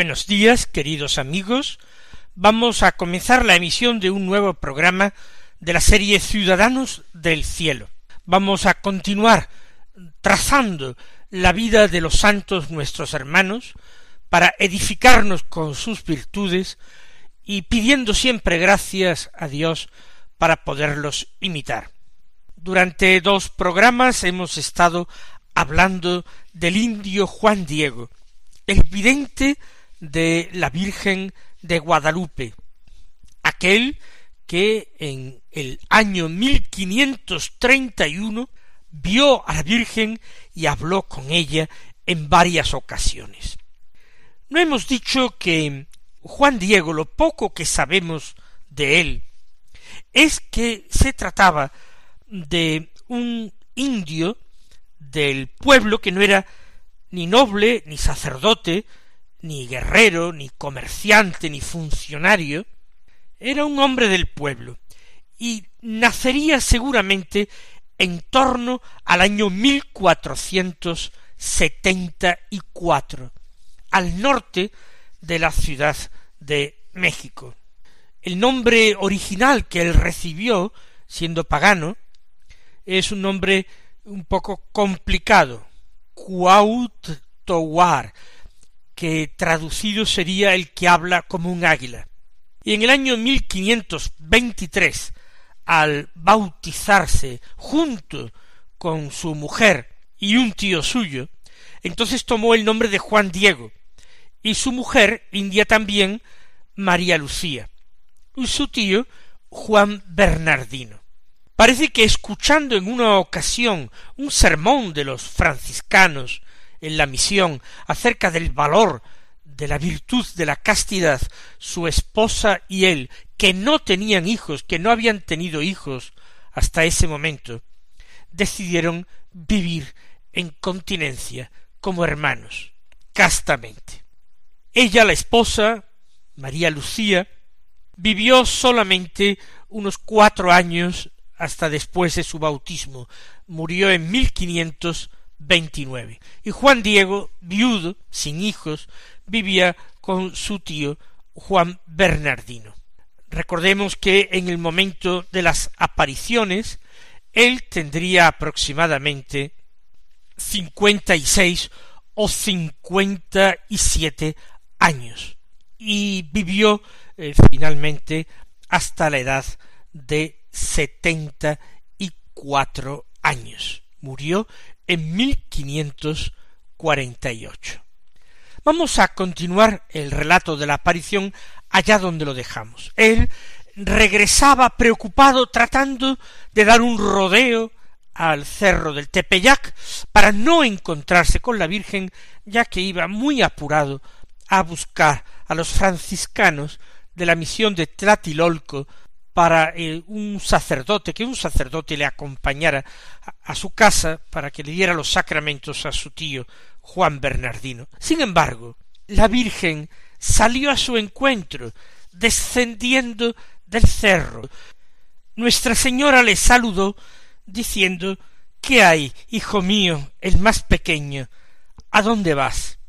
Buenos días, queridos amigos. Vamos a comenzar la emisión de un nuevo programa de la serie Ciudadanos del Cielo. Vamos a continuar trazando la vida de los santos nuestros hermanos para edificarnos con sus virtudes y pidiendo siempre gracias a Dios para poderlos imitar. Durante dos programas hemos estado hablando del indio Juan Diego, el vidente de la Virgen de Guadalupe, aquel que en el año 1531 vio a la Virgen y habló con ella en varias ocasiones. No hemos dicho que Juan Diego, lo poco que sabemos de él, es que se trataba de un indio del pueblo que no era ni noble, ni sacerdote, ni guerrero, ni comerciante, ni funcionario, era un hombre del pueblo, y nacería seguramente en torno al año mil cuatrocientos setenta y cuatro, al norte de la ciudad de México. El nombre original que él recibió, siendo pagano, es un nombre un poco complicado, Cuauhtowar, que traducido sería el que habla como un águila. Y en el año 1523, al bautizarse junto con su mujer y un tío suyo, entonces tomó el nombre de Juan Diego, y su mujer, india también, María Lucía, y su tío Juan Bernardino. Parece que escuchando en una ocasión un sermón de los franciscanos en la misión acerca del valor de la virtud de la castidad, su esposa y él, que no tenían hijos, que no habían tenido hijos hasta ese momento, decidieron vivir en continencia como hermanos, castamente. Ella, la esposa, María Lucía, vivió solamente unos cuatro años hasta después de su bautismo. Murió en 1529. Y Juan Diego, viudo, sin hijos, vivía con su tío Juan Bernardino. Recordemos que en el momento de las apariciones él tendría aproximadamente cincuenta y seis o cincuenta y siete años y vivió eh, finalmente hasta la edad de setenta y cuatro años. Murió en mil quinientos cuarenta y ocho. Vamos a continuar el relato de la aparición allá donde lo dejamos. Él regresaba preocupado tratando de dar un rodeo al cerro del Tepeyac para no encontrarse con la Virgen, ya que iba muy apurado a buscar a los franciscanos de la misión de Tlatilolco para eh, un sacerdote, que un sacerdote le acompañara a, a su casa para que le diera los sacramentos a su tío Juan Bernardino. Sin embargo, la Virgen salió a su encuentro, descendiendo del cerro. Nuestra Señora le saludó, diciendo ¿Qué hay, hijo mío, el más pequeño? ¿A dónde vas?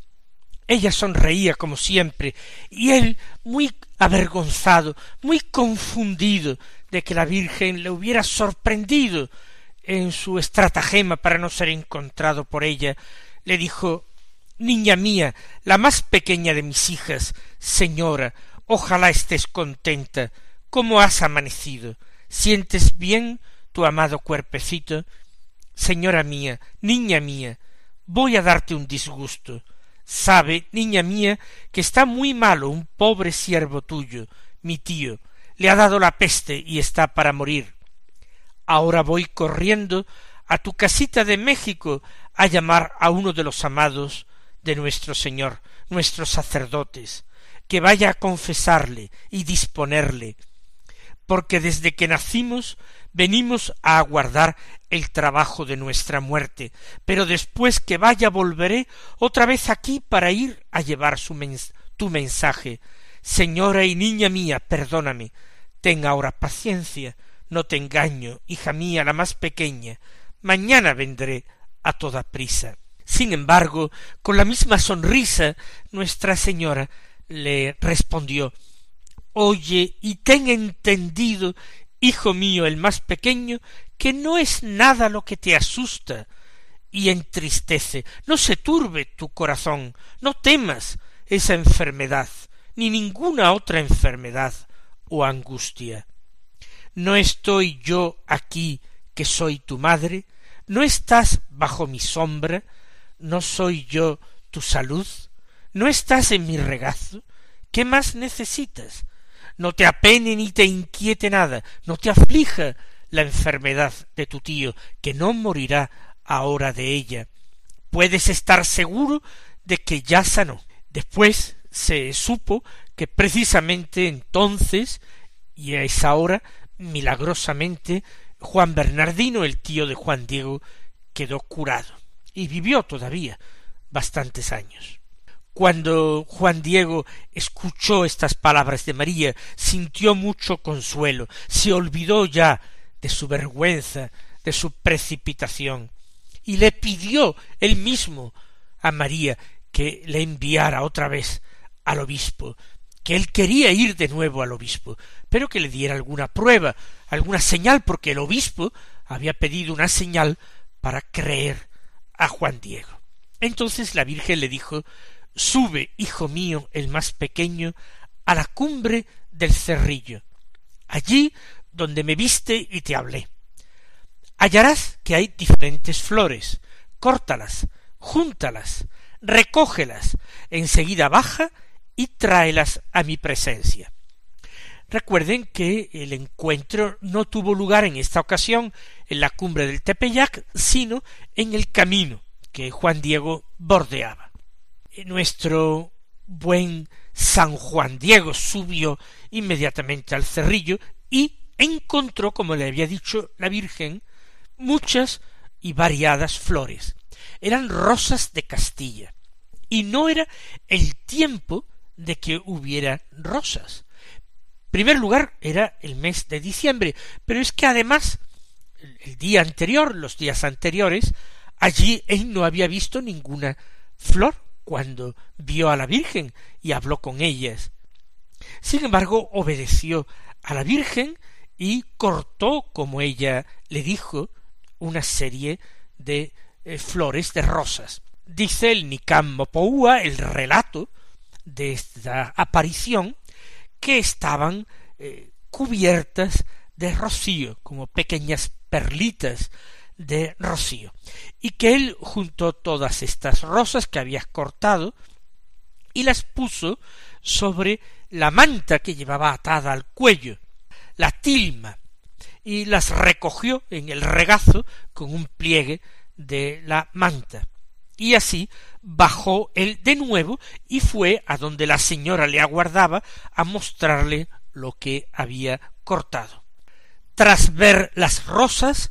Ella sonreía como siempre, y él, muy avergonzado, muy confundido de que la Virgen le hubiera sorprendido en su estratagema para no ser encontrado por ella, le dijo Niña mía, la más pequeña de mis hijas, señora, ojalá estés contenta. ¿Cómo has amanecido? ¿Sientes bien tu amado cuerpecito? Señora mía, niña mía, voy a darte un disgusto. Sabe, niña mía, que está muy malo un pobre siervo tuyo, mi tío, le ha dado la peste y está para morir. Ahora voy corriendo a tu casita de México a llamar a uno de los amados de nuestro Señor, nuestros sacerdotes, que vaya a confesarle y disponerle, porque desde que nacimos venimos a aguardar el trabajo de nuestra muerte, pero después que vaya volveré otra vez aquí para ir a llevar su tu mensaje. Señora y niña mía, perdóname, tenga ahora paciencia, no te engaño, hija mía, la más pequeña, mañana vendré a toda prisa. Sin embargo, con la misma sonrisa, Nuestra Señora le respondió Oye y ten entendido, hijo mío el más pequeño, que no es nada lo que te asusta y entristece, no se turbe tu corazón, no temas esa enfermedad, ni ninguna otra enfermedad o angustia. ¿No estoy yo aquí que soy tu madre? ¿No estás bajo mi sombra? ¿No soy yo tu salud? ¿No estás en mi regazo? ¿Qué más necesitas? No te apene ni te inquiete nada, no te aflija la enfermedad de tu tío, que no morirá ahora de ella. Puedes estar seguro de que ya sanó. Después se supo que precisamente entonces y a esa hora milagrosamente Juan Bernardino, el tío de Juan Diego, quedó curado y vivió todavía bastantes años. Cuando Juan Diego escuchó estas palabras de María, sintió mucho consuelo, se olvidó ya de su vergüenza, de su precipitación, y le pidió él mismo a María que le enviara otra vez al obispo, que él quería ir de nuevo al obispo, pero que le diera alguna prueba, alguna señal, porque el obispo había pedido una señal para creer a Juan Diego. Entonces la Virgen le dijo Sube, hijo mío, el más pequeño, a la cumbre del cerrillo, allí donde me viste y te hablé. Hallarás que hay diferentes flores, córtalas, júntalas, recógelas, enseguida baja y tráelas a mi presencia. Recuerden que el encuentro no tuvo lugar en esta ocasión en la cumbre del Tepeyac, sino en el camino que Juan Diego bordeaba. Nuestro buen San Juan Diego subió inmediatamente al cerrillo y encontró, como le había dicho la Virgen, muchas y variadas flores. Eran rosas de Castilla. Y no era el tiempo de que hubiera rosas. En primer lugar era el mes de diciembre, pero es que además el día anterior, los días anteriores, allí él no había visto ninguna flor cuando vio a la Virgen y habló con ellas. Sin embargo, obedeció a la Virgen y cortó, como ella le dijo, una serie de eh, flores de rosas. Dice el Mopoua, el relato de esta aparición que estaban eh, cubiertas de rocío, como pequeñas perlitas de rocío, y que él juntó todas estas rosas que había cortado y las puso sobre la manta que llevaba atada al cuello, la tilma, y las recogió en el regazo con un pliegue de la manta. Y así bajó él de nuevo y fue a donde la señora le aguardaba a mostrarle lo que había cortado. Tras ver las rosas,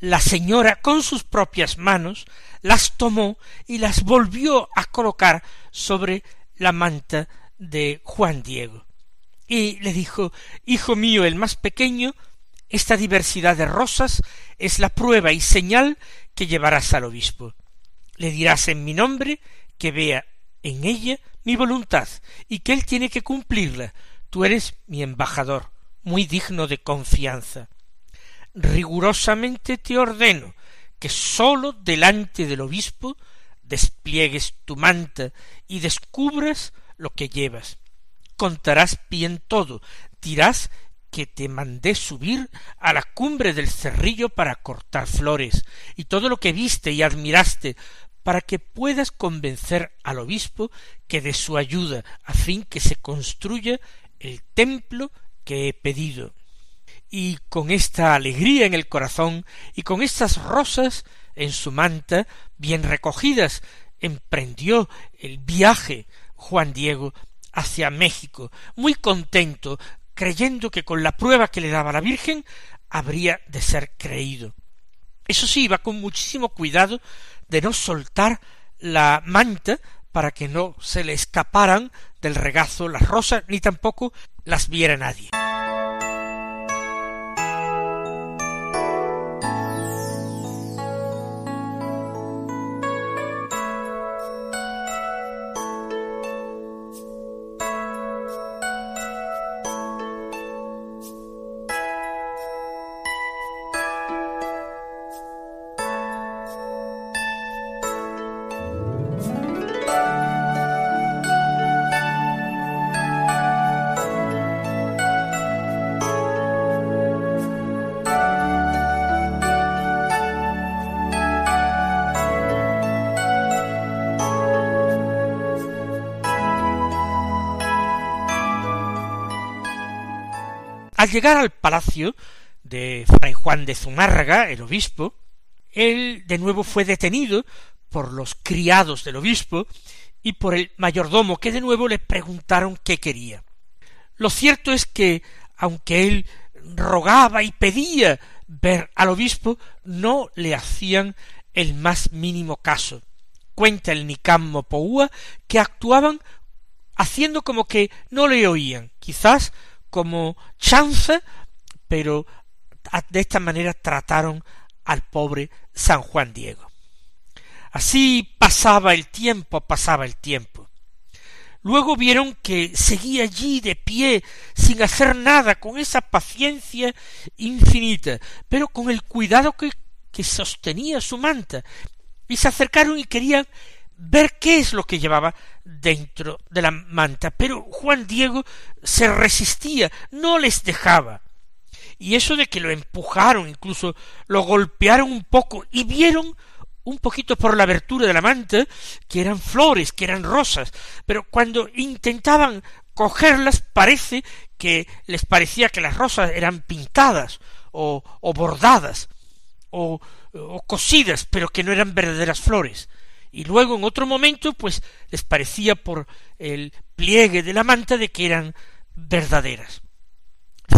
la señora con sus propias manos las tomó y las volvió a colocar sobre la manta de Juan Diego. Y le dijo Hijo mío el más pequeño, esta diversidad de rosas es la prueba y señal que llevarás al obispo le dirás en mi nombre que vea en ella mi voluntad y que él tiene que cumplirla. Tú eres mi embajador, muy digno de confianza. Rigurosamente te ordeno que sólo delante del obispo despliegues tu manta y descubras lo que llevas. Contarás bien todo, dirás que te mandé subir a la cumbre del cerrillo para cortar flores, y todo lo que viste y admiraste para que puedas convencer al obispo que de su ayuda a fin que se construya el templo que he pedido. Y con esta alegría en el corazón y con estas rosas en su manta bien recogidas, emprendió el viaje Juan Diego hacia México, muy contento, creyendo que con la prueba que le daba la Virgen habría de ser creído. Eso sí, iba con muchísimo cuidado de no soltar la manta para que no se le escaparan del regazo las rosas, ni tampoco las viera nadie. Al llegar al palacio de Fray Juan de Zumárraga, el obispo, él de nuevo fue detenido por los criados del obispo y por el mayordomo, que de nuevo le preguntaron qué quería. Lo cierto es que, aunque él rogaba y pedía ver al obispo, no le hacían el más mínimo caso. Cuenta el Nicam Poua que actuaban haciendo como que no le oían, quizás como chance, pero de esta manera trataron al pobre San Juan Diego. Así pasaba el tiempo, pasaba el tiempo. Luego vieron que seguía allí de pie, sin hacer nada, con esa paciencia infinita, pero con el cuidado que, que sostenía su manta, y se acercaron y querían ver qué es lo que llevaba dentro de la manta. Pero Juan Diego se resistía, no les dejaba. Y eso de que lo empujaron, incluso lo golpearon un poco y vieron un poquito por la abertura de la manta que eran flores, que eran rosas, pero cuando intentaban cogerlas parece que les parecía que las rosas eran pintadas o, bordadas o, o cosidas, pero que no eran verdaderas flores y luego en otro momento pues les parecía por el pliegue de la manta de que eran verdaderas.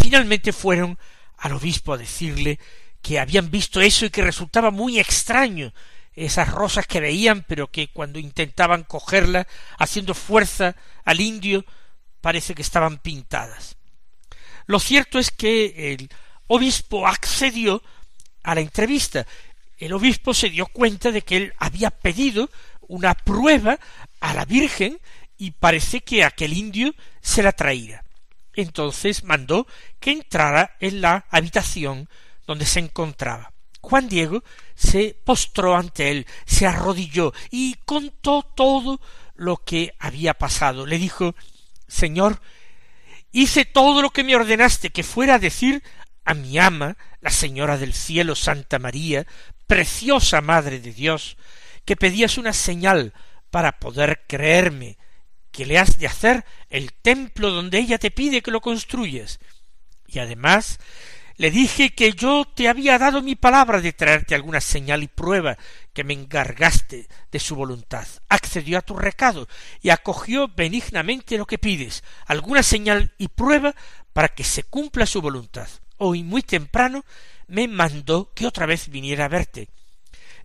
Finalmente fueron al obispo a decirle que habían visto eso y que resultaba muy extraño esas rosas que veían, pero que cuando intentaban cogerlas, haciendo fuerza al indio, parece que estaban pintadas. Lo cierto es que el obispo accedió a la entrevista el obispo se dio cuenta de que él había pedido una prueba a la Virgen y parece que aquel indio se la traía. Entonces mandó que entrara en la habitación donde se encontraba. Juan Diego se postró ante él, se arrodilló y contó todo lo que había pasado. Le dijo Señor, hice todo lo que me ordenaste que fuera a decir a mi ama, la Señora del Cielo, Santa María, preciosa Madre de Dios, que pedías una señal para poder creerme que le has de hacer el templo donde ella te pide que lo construyas. Y además le dije que yo te había dado mi palabra de traerte alguna señal y prueba que me encargaste de su voluntad. Accedió a tu recado y acogió benignamente lo que pides, alguna señal y prueba para que se cumpla su voluntad. Hoy muy temprano me mandó que otra vez viniera a verte.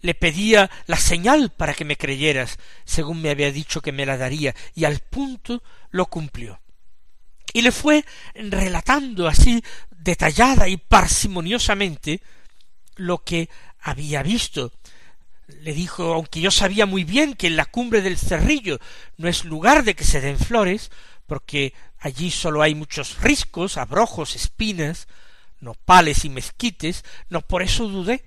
Le pedía la señal para que me creyeras, según me había dicho que me la daría, y al punto lo cumplió. Y le fue relatando así detallada y parsimoniosamente lo que había visto. Le dijo, aunque yo sabía muy bien que en la cumbre del cerrillo no es lugar de que se den flores, porque allí sólo hay muchos riscos, abrojos, espinas, nopales y mezquites, no por eso dudé.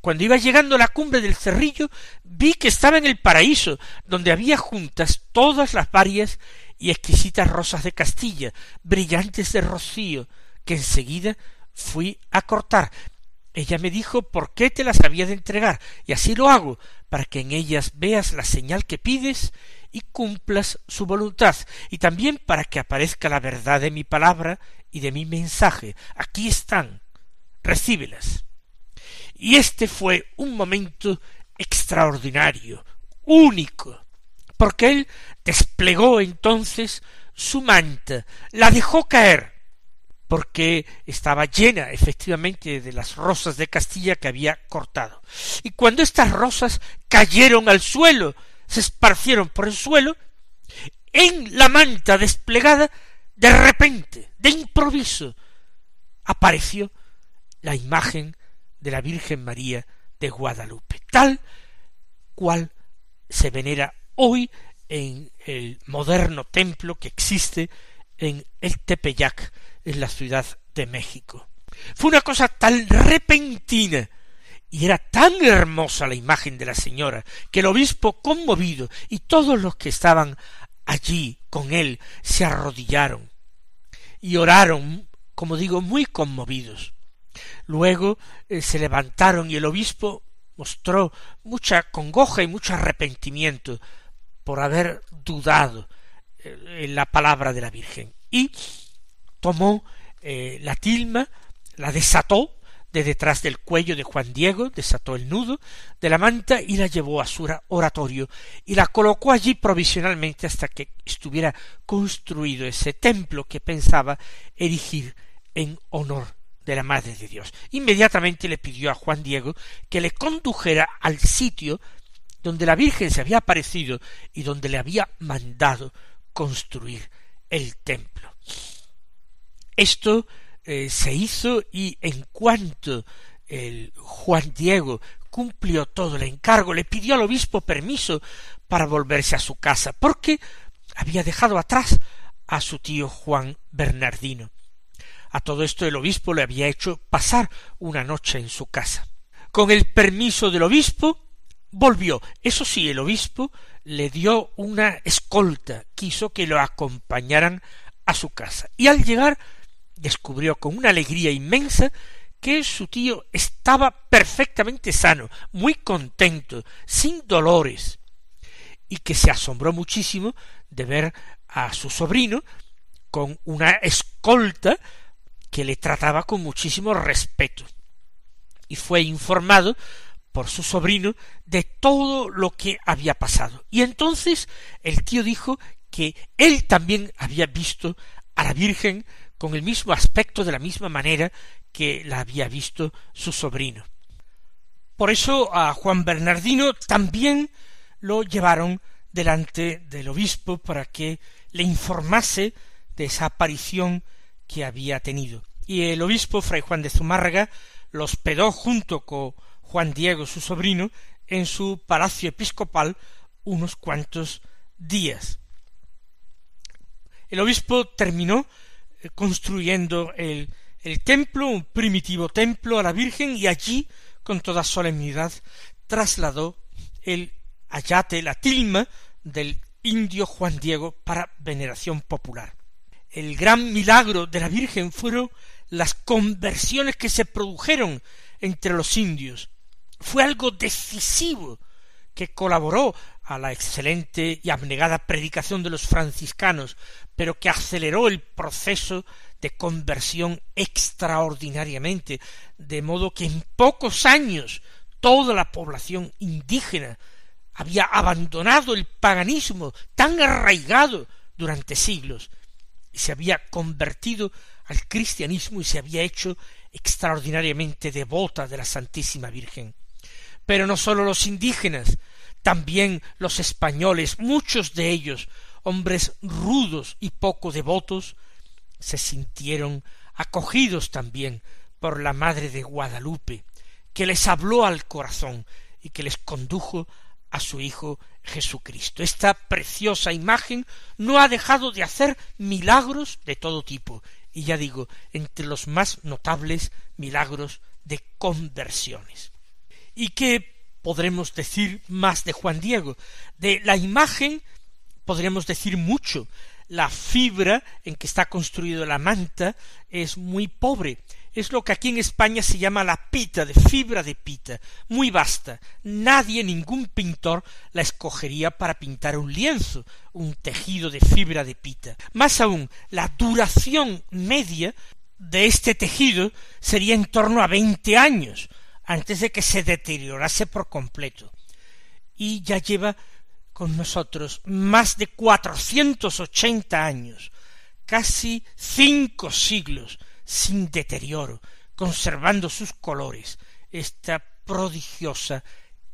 Cuando iba llegando a la cumbre del cerrillo, vi que estaba en el paraíso, donde había juntas todas las varias y exquisitas rosas de Castilla, brillantes de rocío, que enseguida fui a cortar. ella me dijo por qué te las había de entregar, y así lo hago, para que en ellas veas la señal que pides y cumplas su voluntad, y también para que aparezca la verdad de mi palabra y de mi mensaje. Aquí están, recíbelas. Y este fue un momento extraordinario, único, porque él desplegó entonces su manta, la dejó caer, porque estaba llena efectivamente de las rosas de Castilla que había cortado. Y cuando estas rosas cayeron al suelo, se esparcieron por el suelo, en la manta desplegada, de repente, de improviso, apareció la imagen de la Virgen María de Guadalupe, tal cual se venera hoy en el moderno templo que existe en el Tepeyac, en la Ciudad de México. Fue una cosa tan repentina y era tan hermosa la imagen de la señora que el obispo conmovido y todos los que estaban allí con él se arrodillaron y oraron, como digo, muy conmovidos. Luego eh, se levantaron y el obispo mostró mucha congoja y mucho arrepentimiento por haber dudado eh, en la palabra de la Virgen. Y tomó eh, la tilma, la desató de detrás del cuello de Juan Diego, desató el nudo de la manta y la llevó a su oratorio y la colocó allí provisionalmente hasta que estuviera construido ese templo que pensaba erigir en honor de la Madre de Dios. Inmediatamente le pidió a Juan Diego que le condujera al sitio donde la Virgen se había aparecido y donde le había mandado construir el templo. Esto eh, se hizo y en cuanto el Juan Diego cumplió todo el encargo, le pidió al obispo permiso para volverse a su casa, porque había dejado atrás a su tío Juan Bernardino. A todo esto el obispo le había hecho pasar una noche en su casa. Con el permiso del obispo volvió. Eso sí, el obispo le dio una escolta, quiso que lo acompañaran a su casa. Y al llegar descubrió con una alegría inmensa que su tío estaba perfectamente sano, muy contento, sin dolores, y que se asombró muchísimo de ver a su sobrino con una escolta que le trataba con muchísimo respeto y fue informado por su sobrino de todo lo que había pasado. Y entonces el tío dijo que él también había visto a la Virgen con el mismo aspecto de la misma manera que la había visto su sobrino. Por eso a Juan Bernardino también lo llevaron delante del obispo para que le informase de esa aparición que había tenido. Y el obispo fray Juan de Zumárraga lo hospedó junto con Juan Diego, su sobrino, en su palacio episcopal unos cuantos días. El obispo terminó construyendo el, el templo, un primitivo templo a la Virgen, y allí, con toda solemnidad, trasladó el ayate, la tilma del indio Juan Diego para veneración popular el gran milagro de la Virgen fueron las conversiones que se produjeron entre los indios. Fue algo decisivo que colaboró a la excelente y abnegada predicación de los franciscanos, pero que aceleró el proceso de conversión extraordinariamente, de modo que en pocos años toda la población indígena había abandonado el paganismo tan arraigado durante siglos se había convertido al cristianismo y se había hecho extraordinariamente devota de la Santísima Virgen. Pero no sólo los indígenas, también los españoles, muchos de ellos, hombres rudos y poco devotos, se sintieron acogidos también por la Madre de Guadalupe, que les habló al corazón y que les condujo a su Hijo Jesucristo. Esta preciosa imagen no ha dejado de hacer milagros de todo tipo, y ya digo, entre los más notables milagros de conversiones. ¿Y qué podremos decir más de Juan Diego? De la imagen podríamos decir mucho. La fibra en que está construido la manta es muy pobre. Es lo que aquí en España se llama la pita, de fibra de pita, muy vasta. Nadie, ningún pintor, la escogería para pintar un lienzo, un tejido de fibra de pita. Más aún, la duración media de este tejido sería en torno a veinte años, antes de que se deteriorase por completo. Y ya lleva con nosotros más de cuatrocientos ochenta años, casi cinco siglos, sin deterioro, conservando sus colores, esta prodigiosa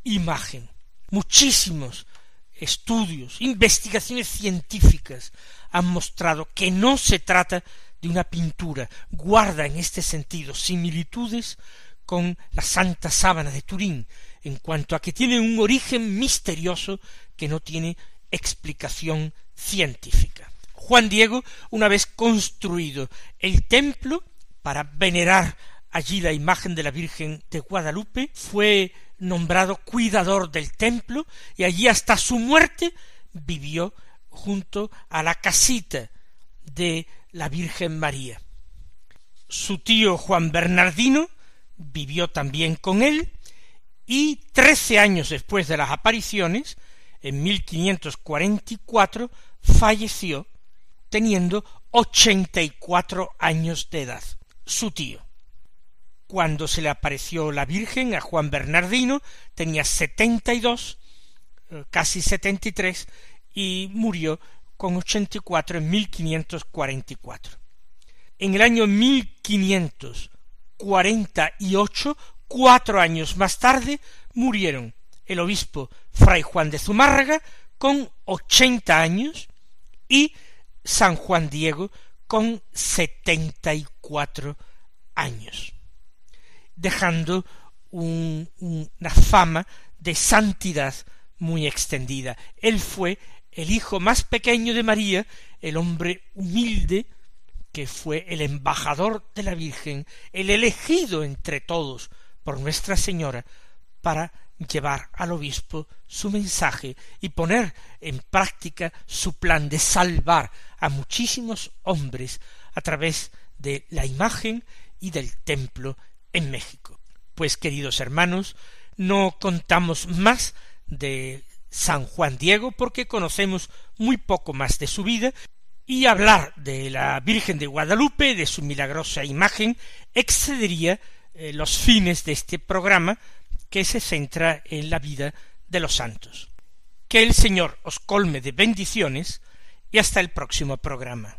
imagen. Muchísimos estudios, investigaciones científicas han mostrado que no se trata de una pintura, guarda en este sentido similitudes con la Santa Sábana de Turín, en cuanto a que tiene un origen misterioso que no tiene explicación científica. Juan Diego, una vez construido el templo para venerar allí la imagen de la Virgen de Guadalupe, fue nombrado cuidador del templo y allí hasta su muerte vivió junto a la casita de la Virgen María. Su tío Juan Bernardino vivió también con él y trece años después de las apariciones, en 1544, falleció teniendo ochenta y cuatro años de edad, su tío. Cuando se le apareció la Virgen a Juan Bernardino, tenía setenta y dos, eh, casi setenta y tres, y murió con ochenta y cuatro en mil quinientos cuarenta y cuatro. En el año mil quinientos cuarenta y ocho, cuatro años más tarde, murieron el obispo Fray Juan de Zumárraga con ochenta años y San Juan Diego con setenta y cuatro años, dejando una fama de santidad muy extendida. Él fue el hijo más pequeño de María, el hombre humilde, que fue el embajador de la Virgen, el elegido entre todos por Nuestra Señora para llevar al obispo su mensaje y poner en práctica su plan de salvar a muchísimos hombres a través de la imagen y del templo en México. Pues queridos hermanos, no contamos más de San Juan Diego porque conocemos muy poco más de su vida y hablar de la Virgen de Guadalupe, de su milagrosa imagen, excedería eh, los fines de este programa que se centra en la vida de los santos. Que el Señor os colme de bendiciones y hasta el próximo programa.